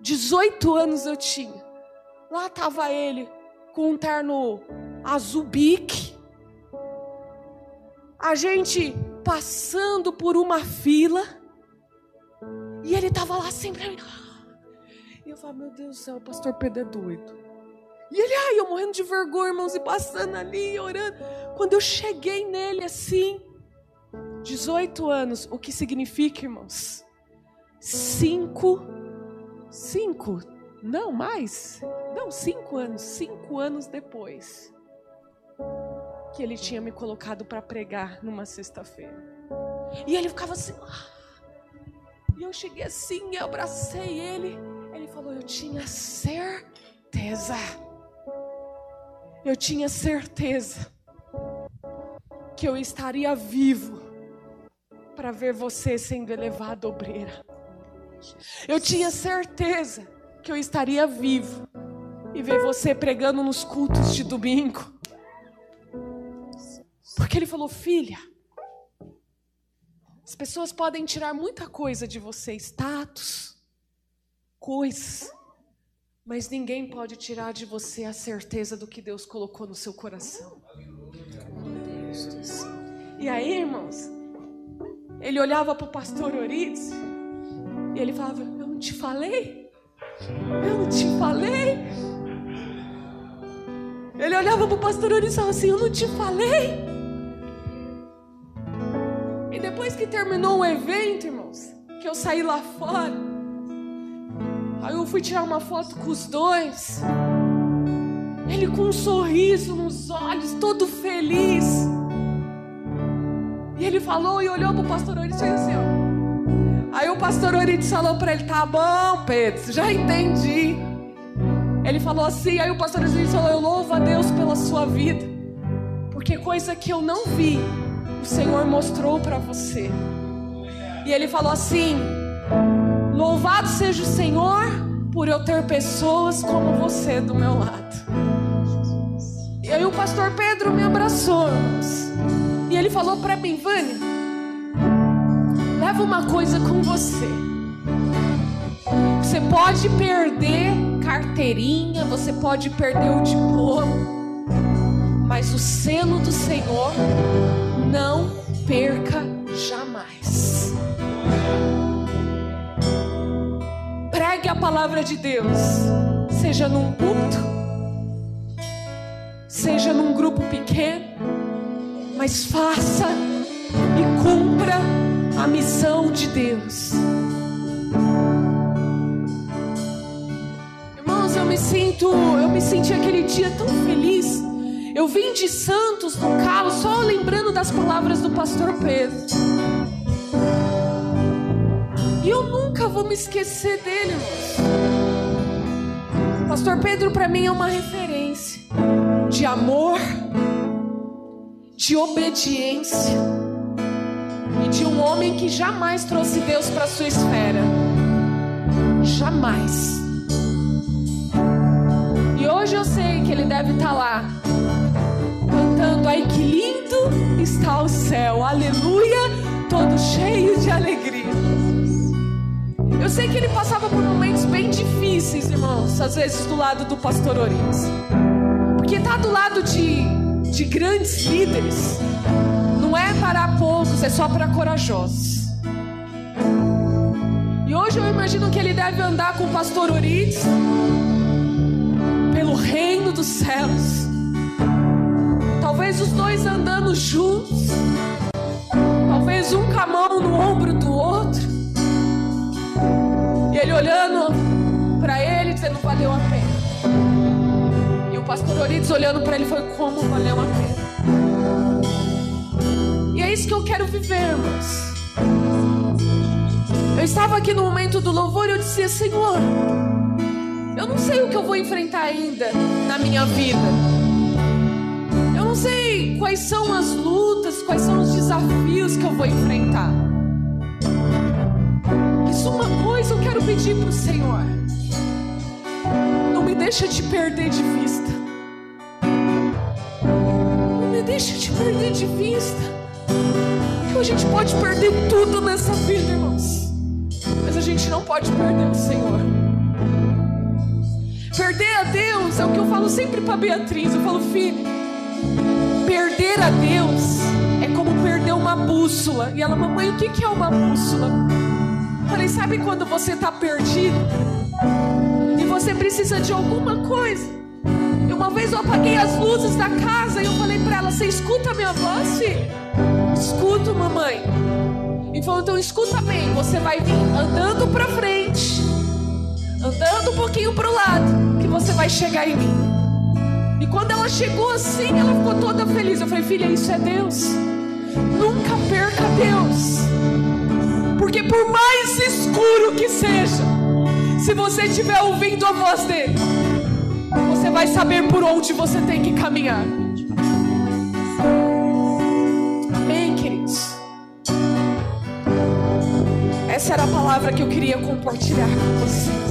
A: 18 anos eu tinha. Lá estava ele com um terno azul bique. A gente passando por uma fila. E ele estava lá sempre. E eu falo, meu Deus do céu, o pastor Pedro é doido. E ele, ai, eu morrendo de vergonha, irmãos, e passando ali, orando. Quando eu cheguei nele assim, 18 anos, o que significa, irmãos? Cinco, cinco, não mais, não, cinco anos, cinco anos depois, que ele tinha me colocado para pregar numa sexta-feira. E ele ficava assim, ah. e eu cheguei assim, eu abracei ele. Falou: Eu tinha certeza. Eu tinha certeza que eu estaria vivo para ver você sendo elevado obreira. Eu tinha certeza que eu estaria vivo e ver você pregando nos cultos de domingo. Porque ele falou: Filha, as pessoas podem tirar muita coisa de você, status coisas, mas ninguém pode tirar de você a certeza do que Deus colocou no seu coração. E aí, irmãos, ele olhava para o pastor Orides e ele falava: Eu não te falei? Eu não te falei? Ele olhava para o pastor Orides e falava assim: Eu não te falei? E depois que terminou o evento, irmãos, que eu saí lá fora, Aí eu fui tirar uma foto com os dois. Ele com um sorriso nos olhos, todo feliz. E ele falou e olhou para o pastor Orides e disse assim: ó. Aí o pastor Orides falou para ele: Tá bom, Pedro, já entendi. Ele falou assim, aí o pastor Orides falou: Eu louvo a Deus pela sua vida, porque coisa que eu não vi, o Senhor mostrou para você. E ele falou assim: Louvado seja o Senhor por eu ter pessoas como você do meu lado. E aí o pastor Pedro me abraçou e ele falou para mim, Vânia, leva uma coisa com você. Você pode perder carteirinha, você pode perder o diploma, mas o selo do Senhor não perca jamais. Pregue a palavra de Deus, seja num culto, seja num grupo pequeno, mas faça e cumpra a missão de Deus. Irmãos, eu me sinto, eu me senti aquele dia tão feliz. Eu vim de Santos no carro só lembrando das palavras do pastor Pedro. E eu nunca vou me esquecer dele, irmãos. Pastor Pedro para mim é uma referência de amor, de obediência e de um homem que jamais trouxe Deus para sua esfera. Jamais. E hoje eu sei que ele deve estar tá lá cantando: "Ai que lindo está o céu. Aleluia!" todo cheio de alegria. Eu sei que ele passava por momentos bem difíceis, irmãos, às vezes do lado do pastor Oriens. Porque tá do lado de, de grandes líderes não é para poucos, é só para corajosos. E hoje eu imagino que ele deve andar com o pastor Oriens pelo reino dos céus. Talvez os dois andando juntos. Talvez um com a mão no ombro do outro. Ele olhando para ele, dizendo: valeu a pena. E o pastor Orides olhando para ele foi: como valeu a pena. E é isso que eu quero viver, irmãos. Eu estava aqui no momento do louvor e eu dizia: Senhor, eu não sei o que eu vou enfrentar ainda na minha vida. Eu não sei quais são as lutas, quais são os desafios que eu vou enfrentar pedir para o Senhor. Não me deixa te perder de vista. Não me deixa te perder de vista. Que a gente pode perder tudo nessa vida, irmãos. Mas a gente não pode perder o Senhor. Perder a Deus é o que eu falo sempre para Beatriz. Eu falo, filho, perder a Deus é como perder uma bússola. E ela, mamãe, o que é uma bússola? Falei, sabe quando você está perdido e você precisa de alguma coisa? E uma vez eu apaguei as luzes da casa e eu falei para ela: Você escuta a minha voz, filho? Escuto, mamãe. E falou: Então escuta bem. Você vai vir andando para frente, andando um pouquinho para o lado, que você vai chegar em mim. E quando ela chegou assim, ela ficou toda feliz. Eu falei: Filha, isso é Deus. Nunca perca Deus. Porque por mais escuro que seja, se você estiver ouvindo a voz dele, você vai saber por onde você tem que caminhar. Amém, queridos? Essa era a palavra que eu queria compartilhar com vocês.